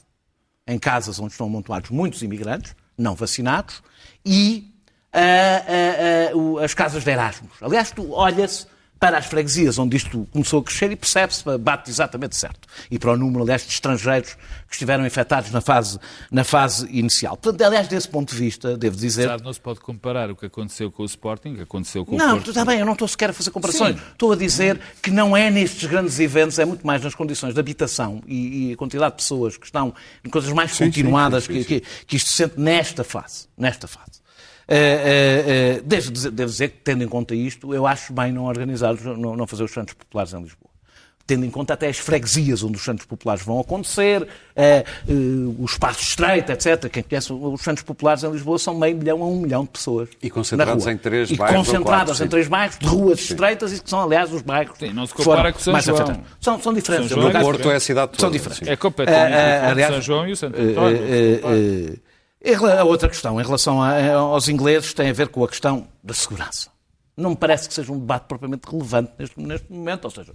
em casas onde estão amontoados muitos imigrantes, não vacinados, e ah, o- as casas de Erasmus. Aliás, olha-se para as freguesias onde isto começou a crescer e percebe-se, bate exatamente certo. E para o número, aliás, de estrangeiros que estiveram infectados na fase, na fase inicial. Portanto, aliás, desse ponto de vista, devo dizer... Apesar de não se pode comparar o que aconteceu com o Sporting, o que aconteceu com o Não, Porto. está bem, eu não estou sequer a fazer comparações. Sim. Estou a dizer que não é nestes grandes eventos, é muito mais nas condições de habitação e, e a quantidade de pessoas que estão em coisas mais continuadas sim, sim, que, que- que isto se sente nesta fase. Nesta fase. Eh, eh, eh, devo, dizer, devo dizer que, tendo em conta isto, eu acho bem não organizar, os- não, não fazer os Santos Populares em Lisboa. Tendo em conta até as freguesias onde os Santos Populares vão acontecer, eh, eh, o espaço estreito, etc. Quem conhece os Santos Populares em Lisboa são meio milhão a um milhão de pessoas. E concentrados em três e bairros ou concentradas quatro, em sim. trei bairros de ruas estreitas e que são, aliás, os bairros Sim, não se compara foram com São mais João. afetados. São, são diferentes. São João No é Porto é a cidade toda. São diferentes. sim. É completamente Ah, ah, aliás, São João e o Santo António. A outra questão, em relação a- aos ingleses, tem a ver com a questão da segurança. Não me parece que seja um debate propriamente relevante neste, neste momento, ou seja,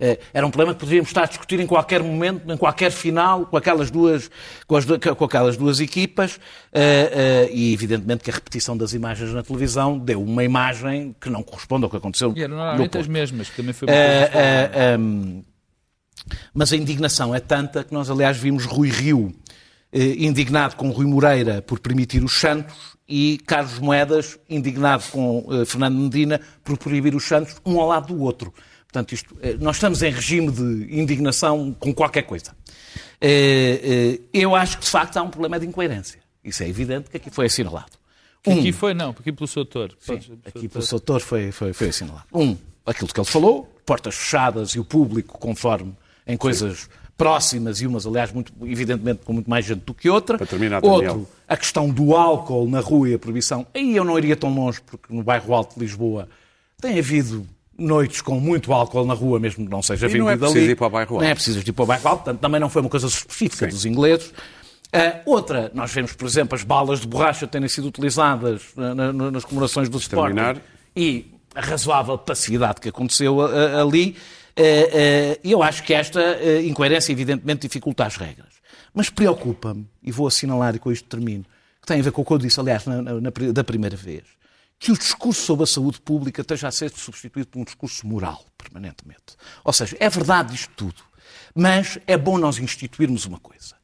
eh, era um problema que poderíamos estar a discutir em qualquer momento, em qualquer final, com aquelas duas, com as com aquelas duas equipas, eh, eh, e evidentemente que a repetição das imagens na televisão deu uma imagem que não corresponde ao que aconteceu E eram no normalmente as mesmas, que também foi uma ehm, mas a indignação é tanta que nós, aliás, vimos Rui Rio indignado com Rui Moreira por permitir os Santos e Carlos Moedas indignado com eh, Fernando Medina por proibir os Santos, um ao lado do outro. Portanto, isto, eh, nós estamos em regime de indignação com qualquer coisa. Eh, eh, eu acho que, de facto, há um problema de incoerência. Isso é evidente que aqui foi assinalado. Que Aqui foi, não, aqui pelo seu autor. Podes- Aqui pelo seu autor foi, foi, foi assinalado. Um, aquilo que ele falou, portas fechadas e o público conforme em coisas próximas e umas, aliás, muito, evidentemente com muito mais gente do que outra. Para terminar, Outro, Daniel. a questão do álcool na rua e a proibição. Aí eu não iria tão longe, porque no bairro Alto de Lisboa tem havido noites com muito álcool na rua, mesmo que não seja E não vendido é preciso ali. ir para o bairro Alto. Não é preciso ir para o bairro Alto, portanto, também não foi uma coisa específica dos ingleses. Ah, outra, nós vemos, por exemplo, as balas de borracha terem sido utilizadas na- na- nas comemorações do Sporting e a razoável passividade que aconteceu a- a- ali. Eh, eh, eu acho que esta eh, incoerência, evidentemente, dificulta as regras. Mas preocupa-me, e vou assinalar e com isto termino, que tem a ver com o que eu disse, aliás, na, na- na da primeira vez, que o discurso sobre a saúde pública esteja a ser substituído por um discurso moral, permanentemente. Ou seja, é verdade isto tudo, mas é bom nós instituirmos uma coisa.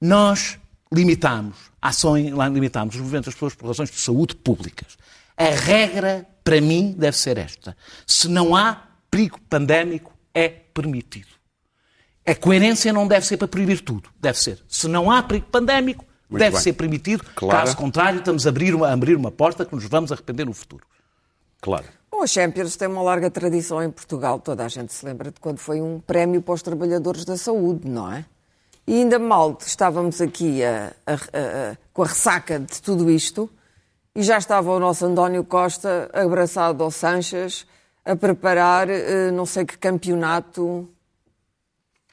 Nós limitamos ações, limitamos os movimentos das pessoas por razões de saúde públicas. A regra, para mim, deve ser esta. Se não há perigo pandémico, é permitido. A coerência não deve ser para proibir tudo. Deve ser. Se não há perigo pandémico, Muito deve bem. ser permitido. Clara. Caso contrário, estamos a abrir, uma, a abrir uma porta que nos vamos arrepender no futuro. Claro. Bom, a Champions tem uma larga tradição em Portugal. Toda a gente se lembra de quando foi um prémio para os trabalhadores da saúde, não é? E ainda mal estávamos aqui a, a, a, com a ressaca de tudo isto e já estava o nosso António Costa abraçado ao Sanches a preparar eh, não sei que campeonato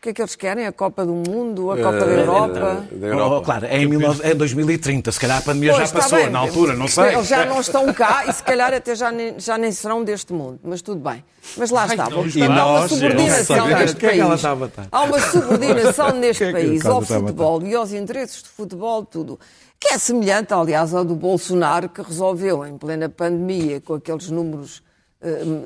que é que eles querem? A Copa do Mundo? A Copa da Europa? Da Europa. Oh, claro, é em, 19 é em 2030, se calhar a pandemia Pois, já está passou, bem. na altura, não sei. Eles já não estão cá e se calhar até já nem, já nem serão deste mundo, mas tudo bem. Mas lá está. não Portanto, está. há uma subordinação neste O é país. Há uma subordinação neste é país ao futebol e aos interesses de futebol, tudo. Que é semelhante, aliás, ao do Bolsonaro, que resolveu, em plena pandemia, com aqueles números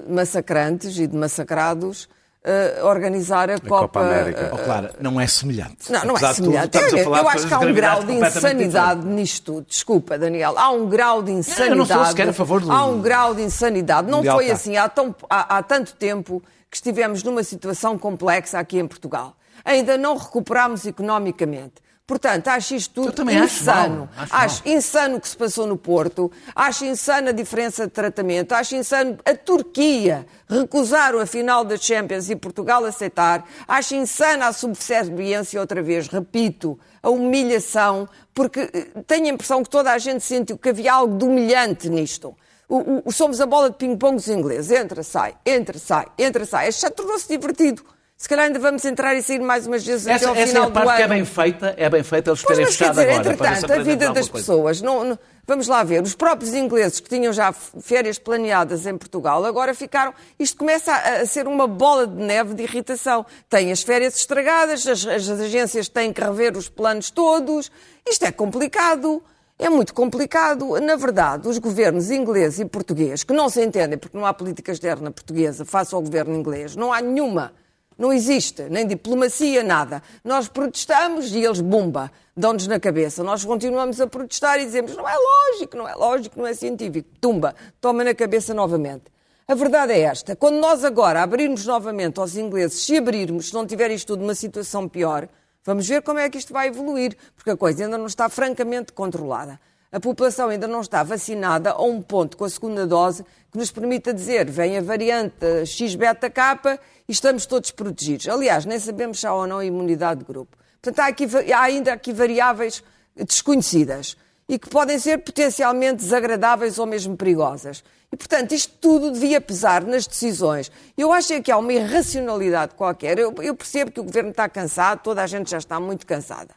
massacrantes e de massacrados, eh, organizar a, Copa América. Oh, claro, não é semelhante. não, não Apesar é tudo, semelhante. estamos a Eu, eu acho que há um grau de insanidade nisto tudo. Desculpa, Daniel. Há um grau de insanidade. eu não sou sequer a favor do- Há um grau de insanidade. Não foi tá. assim há, tão- há- há tanto tempo que estivemos numa situação complexa aqui em Portugal. Ainda não recuperámos economicamente. Portanto, acho isto tudo Eu também acho insano. mal, acho acho insano o que se passou no Porto, acho insano a diferença de tratamento, acho insano a Turquia recusar a final da Champions e Portugal aceitar, acho insana a subserviência outra vez, repito, a humilhação, porque eh, tenho a impressão que toda a gente sentiu que havia algo de humilhante nisto. O, o- somos a bola de ping-pong dos ingleses. Entra, sai, entra, sai, entra, sai. Este já tornou-se divertido. Se calhar ainda vamos entrar e sair mais umas vezes Essa, até ao essa é final a parte do que é bem feita, é bem feita eles terem fechado dizer, agora. entretanto, a vida das coisa. pessoas, não, não- vamos lá ver, os próprios ingleses que tinham já férias planeadas em Portugal, agora ficaram, isto começa a, a ser uma bola de neve de irritação. Tem as férias estragadas, as, as agências têm que rever os planos todos, isto é complicado. É muito complicado. Na verdade, os governos inglês e português, que não se entendem porque não há política externa portuguesa face ao governo inglês, não há nenhuma. Não existe, nem diplomacia, nada. Nós protestamos e eles, bumba, dão-nos na cabeça. Nós continuamos a protestar e dizemos não é lógico, não é lógico, não é científico. Tumba, toma na cabeça novamente. A verdade é esta. Quando nós agora abrirmos novamente aos ingleses, se abrirmos, se não tiver isto tudo uma situação pior, vamos ver como é que isto vai evoluir, porque a coisa ainda não está francamente controlada. A população ainda não está vacinada a um ponto com a segunda dose que nos permita dizer vem a variante X-beta-K e estamos todos protegidos. Aliás, nem sabemos se há ou não imunidade de grupo. Portanto, há, aqui, há ainda aqui variáveis desconhecidas e que podem ser potencialmente desagradáveis ou mesmo perigosas. E, portanto, isto tudo devia pesar nas decisões. Eu acho é que há uma irracionalidade qualquer. Eu, eu percebo que o governo está cansado, toda a gente já está muito cansada.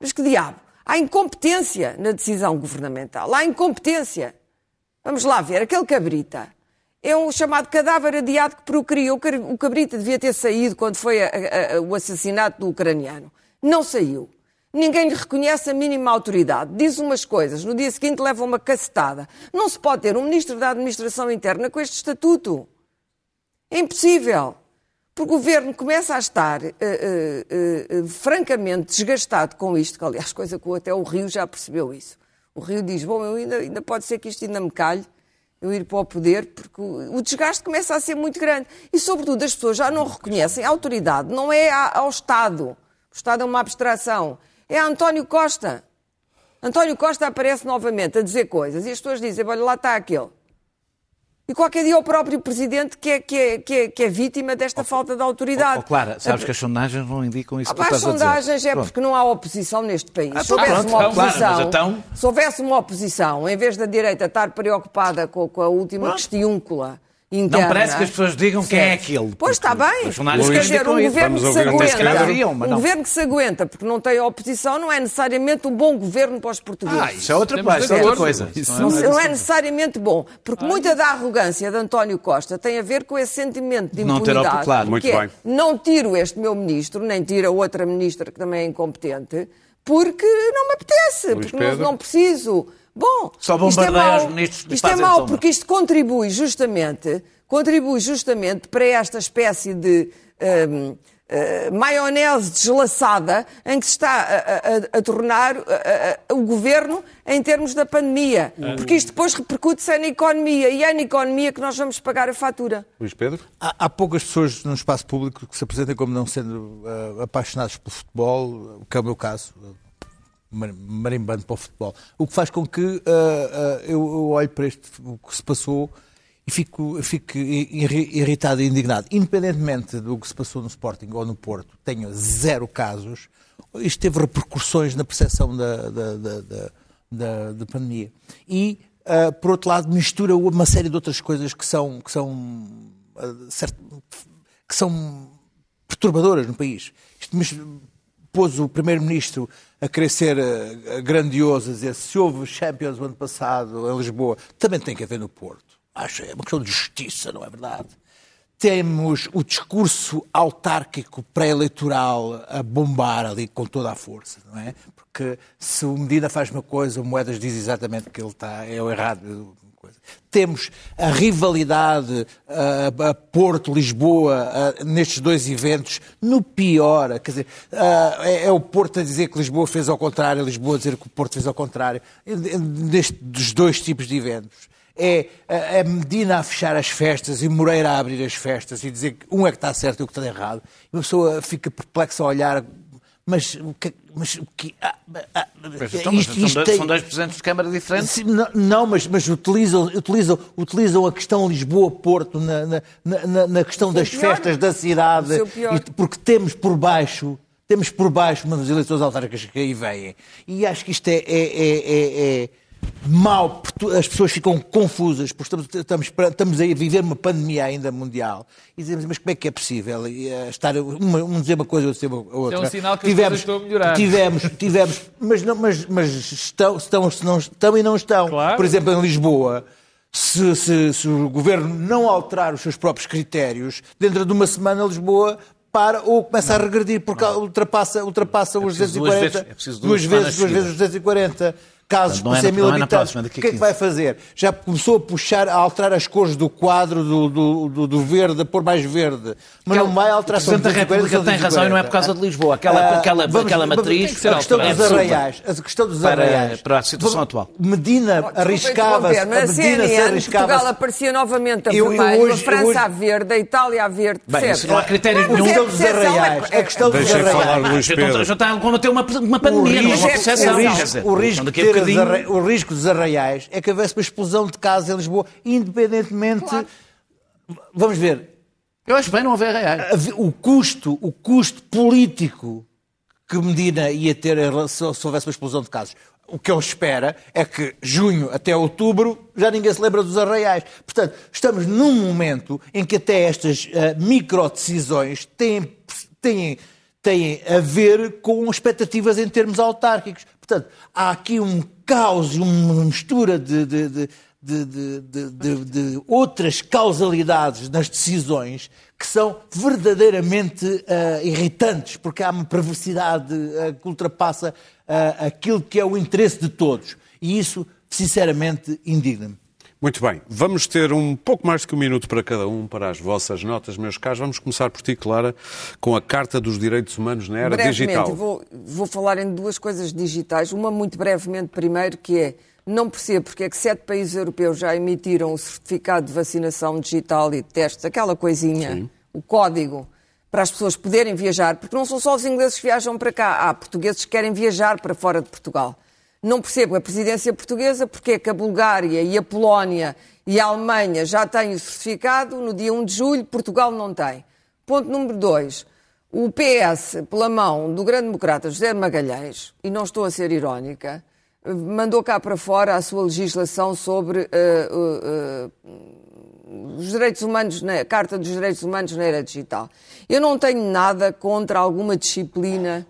Mas que diabo? Há incompetência na decisão governamental. Há incompetência. Vamos lá ver, aquele cabrita é um chamado cadáver adiado que procriou. O cabrita devia ter saído quando foi a, a, a, o assassinato do ucraniano. Não saiu. Ninguém lhe reconhece a mínima autoridade. Diz umas coisas, no dia seguinte leva uma cacetada. Não se pode ter um ministro da Administração Interna com este estatuto. É impossível. Porque o governo começa a estar uh, uh, uh, francamente desgastado com isto, que aliás, coisa que até o Rio já percebeu isso. O Rio diz: Bom, eu ainda, ainda pode ser que isto ainda me calhe, eu ir para o poder, porque o, o desgaste começa a ser muito grande. E, sobretudo, as pessoas já não reconhecem a autoridade, não é ao Estado. O Estado é uma abstração. É a António Costa. António Costa aparece novamente a dizer coisas e as pessoas dizem: Olha, lá está aquele. E qualquer dia o próprio Presidente que é, que é, que é, que é vítima desta oh, falta de autoridade. Oh, oh, Clara, sabes a... que as sondagens não indicam isso ah, que tu As sondagens é porque não há oposição neste país. Ah, se houvesse pronto, uma oposição, claro, então... se houvesse uma oposição, em vez da direita estar preocupada com, com a última pronto. questiúncula interna... Não parece que as pessoas digam quem é aquele. Pois está bem. As Mas quer dizer, um governo que se aguenta, um governo que se aguenta porque não tem oposição não é necessariamente um bom governo para os portugueses. Ah, isso é outra, coisa, isso é outra coisa. Isso não, não, é necessariamente bom, porque muita da arrogância de António Costa tem a ver com esse sentimento de impunidade. Não ter claro. Muito que bem. É, não tiro este meu ministro, nem tiro a outra ministra que também é incompetente, porque não me apetece, Luís porque não preciso. Bom, Só é bombardeia os mau, ministros que isto é mau sombra. porque isto contribui justamente, contribui justamente para esta espécie de hum, uh, maionese deslaçada em que se está a, a- a tornar uh, uh, o governo em termos da pandemia. Porque isto depois repercute-se na economia e é na economia que nós vamos pagar a fatura. Luís Pedro? Há, há poucas pessoas no espaço público que se apresentem como não sendo ah, apaixonados pelo futebol, o que é o meu caso, ah, marimbando para o futebol. O que faz com que ah, ah, eu, eu olhe para este, o que se passou e fico, fico irri- irritado e indignado. Independentemente do que se passou no Sporting ou no Porto, tenho zero casos. Isto teve repercussões na percepção da, da, da, da, da- pandemia. E, ah, por outro lado, mistura uma série de outras coisas que são, que são, ah, cert- que são perturbadoras no país. Isto pôs o Primeiro-Ministro a querer ser eh, grandioso, a dizer se houve Champions o ano passado em Lisboa, também tem que haver no Porto. Acho é uma questão de justiça, não é verdade? Temos o discurso autárquico pré-eleitoral a bombar ali com toda a força, não é? Porque se o Medina faz uma coisa, o Moedas diz exatamente que ele está, é o errado. Coisa. Temos a rivalidade a, a Porto-Lisboa nestes dois eventos, no pior, quer dizer, a, é, é o Porto a dizer que Lisboa fez ao contrário, Lisboa a dizer que o Porto fez ao contrário, deste, dos dois tipos de eventos. É a Medina a fechar as festas e Moreira a abrir as festas e dizer que um é que está certo e o que está errado. E uma pessoa fica perplexa a olhar, mas o que. Mas, o que ah, ah, Mas, então, mas isto- são, isto são dois presidentes de Câmara diferentes. Sim, não, não, mas, mas utilizam, utilizam, utilizam a questão Lisboa-Porto na, na, na, na questão das pior. festas da cidade, O seu pior. e- porque temos por baixo, temos por baixo uma das eleições autárquicas que aí vêm. E acho que isto é, é, é, é- é tu- as pessoas ficam confusas, porque estamos, estamos, estamos a viver uma pandemia ainda mundial, e dizemos, mas como é que é possível eh, estar uma, um dizer uma coisa, outro dizer outra? É um sinal que as coisas estão a melhorar. Tivemos, tivemos, mas, não, mas, mas estão, estão, se não, estão e não estão. Claro. Por exemplo, em Lisboa, se, se- se o governo não alterar os seus próprios critérios, dentro de uma semana Lisboa para ou começa a regredir porque ultrapassa, ultrapassa os preciso duas 240. vezes- é preciso duas duas vezes, duas vezes os 240 casos Portanto, não por é 100 na- mil não é na habitantes. próxima, O que é que 15. vai fazer? Já começou a puxar, a alterar as cores do quadro do, do, do, do verde, a pôr mais verde. Mas não vai alterar O Presidente da República tem razão e não é por causa de Lisboa. Aquela, Ah, aquela, vamos- aquela vamos- matriz que ser a questão é dos arraiais. A questão dos Para- arraiais. para a situação Vamos- atual. Medina arriscava-se. A Medina se CNN, arriscava Portugal aparecia novamente a vermelho, a França hoje- a verde, a Itália a verde. Bem, isso não há critério nenhum. A é questão dos arraiais. é- A questão dos arraiais. Já está- a combater uma, uma pandemia, não risco- uma é percepção. o risco, de ter bocadinho- arra- o risco dos arraiais é que houvesse uma explosão de casos em Lisboa, independentemente. Claro. Vamos ver. Eu acho bem não haver haver- O custo, o custo político que Medina ia ter em relação- se houvesse uma explosão de casos. O que ele espera é que junho até outubro já ninguém se lembra dos arraiais. Portanto, estamos num momento em que até estas ah, microdecisões têm, têm, têm a ver com expectativas em termos autárquicos. Portanto, há aqui um caos e uma mistura de, de- de- de, de- de- de- outras causalidades nas decisões que são verdadeiramente ah, irritantes, porque há uma perversidade ah, que ultrapassa ah, aquilo que é o interesse de todos. E isso, sinceramente, indigna-me. Muito bem, vamos ter um pouco mais do que um minuto para cada um para as vossas notas, meus caros. Vamos começar por ti, Clara, com a Carta dos Direitos Humanos na Era brevemente, Digital. Vou, vou falar em duas coisas digitais. Uma muito brevemente, primeiro, que é, não percebo porque é que sete países europeus já emitiram o certificado de vacinação digital e de testes, aquela coisinha, o código, para as pessoas poderem viajar, porque não são só os ingleses que viajam para cá, há portugueses que querem viajar para fora de Portugal. Não percebo a presidência portuguesa porque é que a Bulgária e a Polónia e a Alemanha já têm o certificado, no dia 1 de julho Portugal não tem. Ponto número dois. O PS, pela mão do grande democrata José Magalhães, e não estou a ser irónica, mandou cá para fora a sua legislação sobre eh, eh, eh, os direitos humanos, na Carta dos Direitos Humanos na era digital. Eu não tenho nada contra alguma disciplina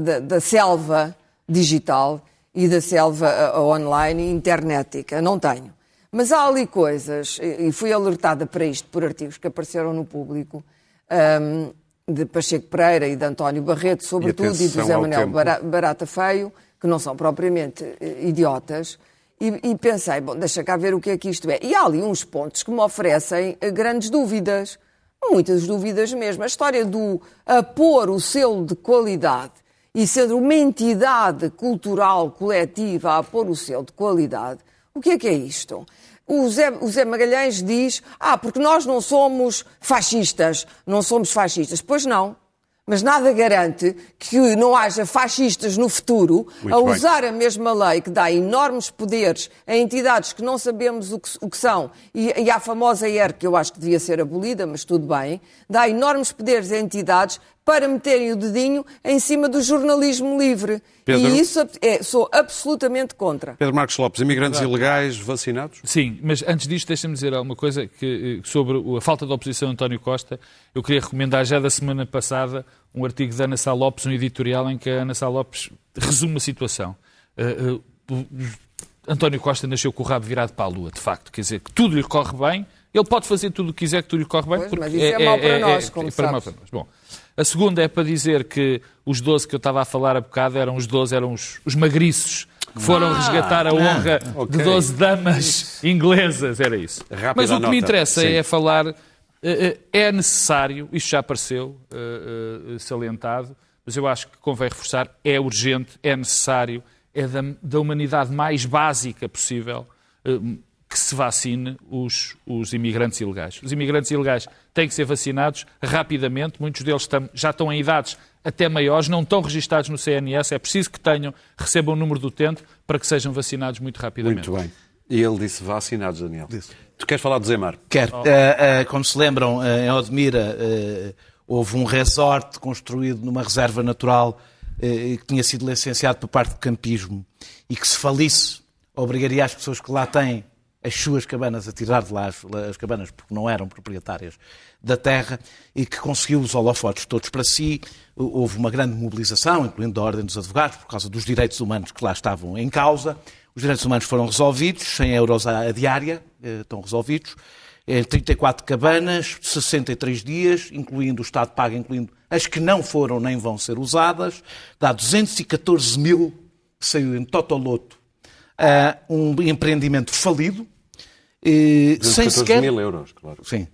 da, da selva digital e da selva online e internetica. Não tenho. Mas há ali coisas, e e fui alertada para isto por artigos que apareceram no público, ahm, de Pacheco Pereira e de António Barreto, sobretudo, e, atenção do José Manuel Barata Feio, que não são propriamente eh, idiotas, e, e pensei, bom, deixa cá ver o que é que isto é. E há ali uns pontos que me oferecem eh, grandes dúvidas, muitas dúvidas mesmo. A história do a pôr o selo de qualidade e ser uma entidade cultural coletiva a pôr o selo de qualidade, o que é que é isto? O Zé, o Zé Magalhães diz, ah, porque nós não somos fascistas, não somos fascistas. Pois não. Mas nada garante que não haja fascistas no futuro Muito a bem. usar a mesma lei que dá enormes poderes a entidades que não sabemos o que, o que são, e, e à famosa ER, que eu acho que devia ser abolida, mas tudo bem, dá enormes poderes a entidades para meterem o dedinho em cima do jornalismo livre. Pedro? E isso é, sou absolutamente contra. Pedro Marcos Lopes, imigrantes ilegais vacinados? Sim, mas antes disto, deixa-me dizer alguma coisa que, eh, sobre a falta de oposição de António Costa. Eu queria recomendar já da semana passada um artigo da Ana Sá Lopes, um editorial em que a Ana Sá Lopes resume a situação. Eh, o- António Costa nasceu com o rabo virado para a lua, de facto. Quer dizer, que tudo lhe corre bem. Ele pode fazer tudo o que quiser que tudo lhe corre bem. Pois, porque mas isso é mau para nós, como para mau sabes. para nós. Bom, a segunda é para dizer que os 12 que eu estava a falar há bocado eram os 12, eram os, os magriços que foram resgatar a honra ok. de 12 damas inglesas, era isso. Rápida Mas o que nota. me interessa Sim. é falar, eh, eh, é necessário, isto já apareceu eh, salientado, mas eu acho que convém reforçar, é urgente, é necessário, é da, da humanidade mais básica possível que se vacine os, os imigrantes ilegais. Os imigrantes ilegais têm que ser vacinados rapidamente, muitos deles tam- já estão em idades até maiores, não estão registados no CNS, é preciso que tenham, recebam o número do utente para que sejam vacinados muito rapidamente. Muito bem. E ele disse vacinados, Daniel. Tu queres falar do Zemar? Quero. Eh, eh, como se lembram, eh, em Odmira eh, houve um resort construído numa reserva natural eh, que tinha sido licenciado por parte do campismo e que se falisse obrigaria as pessoas que lá têm as suas cabanas a tirar de lá as, as cabanas porque não eram proprietárias da terra e que conseguiu os holofotes todos para si. Houve uma grande mobilização, incluindo da Ordem dos Advogados, por causa dos direitos humanos que lá estavam em causa. Os direitos humanos foram resolvidos, 100 euros a a diária, eh, estão resolvidos. Eh, 34 cabanas, 63 dias, incluindo o Estado paga, incluindo as que não foram nem vão ser usadas. Dá 214 mil, que saiu em Totoloto, a um empreendimento falido, eh, sem 14 sequer... mil euros, claro. Sim,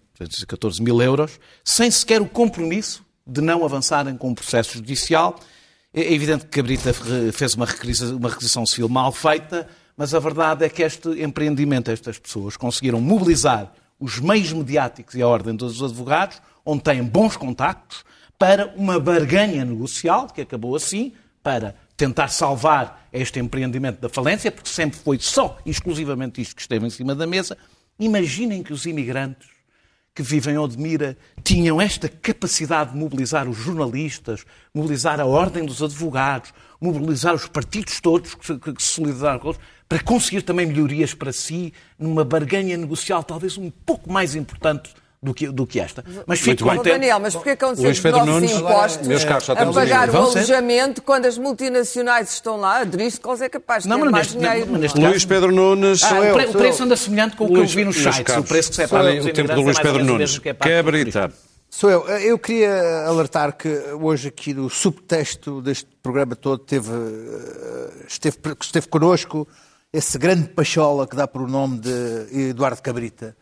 14 mil euros, sem sequer o compromisso de não avançarem com o processo judicial. É evidente que Cabrita re- fez uma requisição, uma requisição civil mal feita, mas a verdade é que este empreendimento, estas pessoas conseguiram mobilizar os meios mediáticos e a Ordem dos Advogados, onde têm bons contactos, para uma barganha negocial, que acabou assim, para tentar salvar este empreendimento da falência, porque sempre foi só, exclusivamente isto que esteve em cima da mesa. Imaginem que os imigrantes que vivem em Odmira tinham esta capacidade de mobilizar os jornalistas, mobilizar a ordem dos advogados, mobilizar os partidos todos que se, solidarizaram com eles, para conseguir também melhorias para si, numa barganha negocial talvez um pouco mais importante do que, do que esta. Mas Muito fico bem. Ó, contente. Daniel, mas porquê que Luís ser Pedro Nunes, impostos meus caros, já a pagar a o alojamento quando as multinacionais estão lá? Aderir-se, qual é capaz de Não, ter mas mais neste- dinheiro? mas neste Luís Pedro Nunes. Ah, sou eu. o preço anda semelhante com o que eu vi nos sites. O preço que se é aos o tempo do Luís Pedro Nunes. é. Cabrita. Sou eu. Eu queria alertar que hoje aqui no subtexto deste programa todo teve, eh, esteve, esteve connosco esse grande pachola que dá por o nome de Eduardo Cabrita.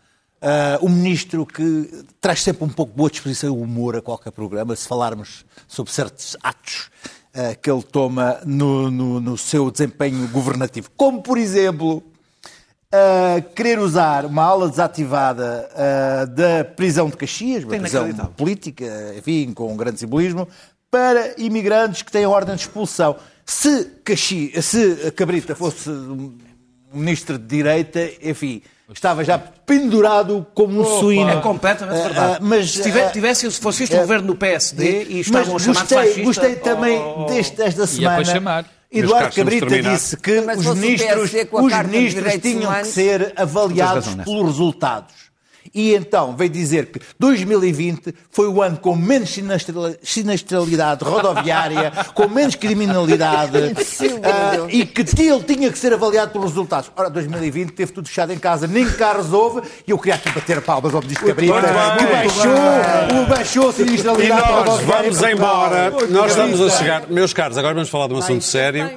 Ah, um ministro que traz sempre um pouco boa disposição e humor a qualquer programa, se falarmos sobre certos atos ah, que ele toma no, no- no seu desempenho governativo. Como, por exemplo, a querer usar uma ala desativada da prisão de Caxias, uma prisão política, enfim, com um grande simbolismo, para imigrantes que têm ordem de expulsão. Se, Caxi, se Cabrita fosse um ministro de direita, enfim, estava já pendurado como um suíno. É completamente Ah, verdade. ah, mas, se, tiver, ah, tivesse, se fosse isto o ah, governo do PSD e estavam a chamar de gostei, fascista... gostei também oh, deste, desta para semana. Eduardo Cabrita disse que Mas os ministros, os ministros tinham que Humanos. ser avaliados pelos resultados. E então veio dizer que 2020 foi o ano com menos sinistralidade rodoviária, com menos criminalidade Deus. e que ele tinha que ser avaliado pelos resultados. Ora, 2020 teve tudo fechado em casa, nem carros houve, e eu queria aqui bater palmas ao Ministro Cabrita, que baixou, baixou a E sinistralidade nós rodoviária. vamos embora. Nós estamos a chegar. Meus caros, agora vamos falar de um assunto sério.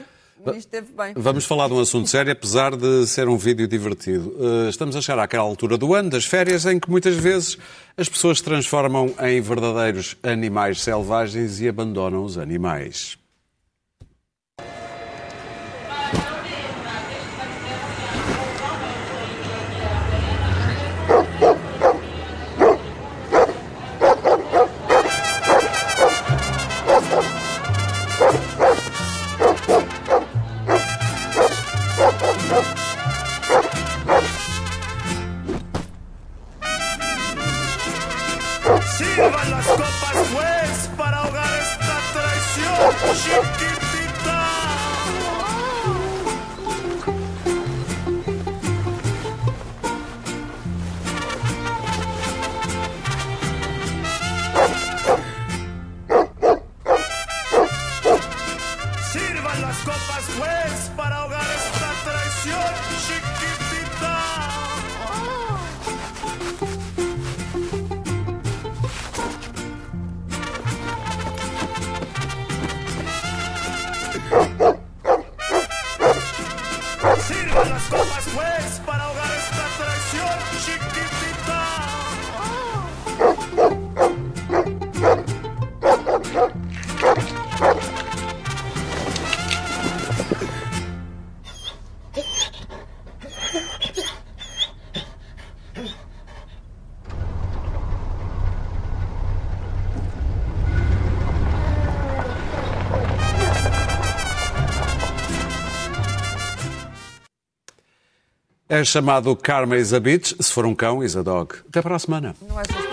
Bem. O ministro esteve bem. Vamos falar de um assunto sério, apesar de ser um vídeo divertido. Uh, Estamos a chegar àquela altura do ano, das férias, em que muitas vezes as pessoas se transformam em verdadeiros animais selvagens e abandonam os animais. Copas, pues, para ahogar esta traición chiquitita. É chamado Karma is a Bitch. Se for um cão, is a dog. Até para a semana. É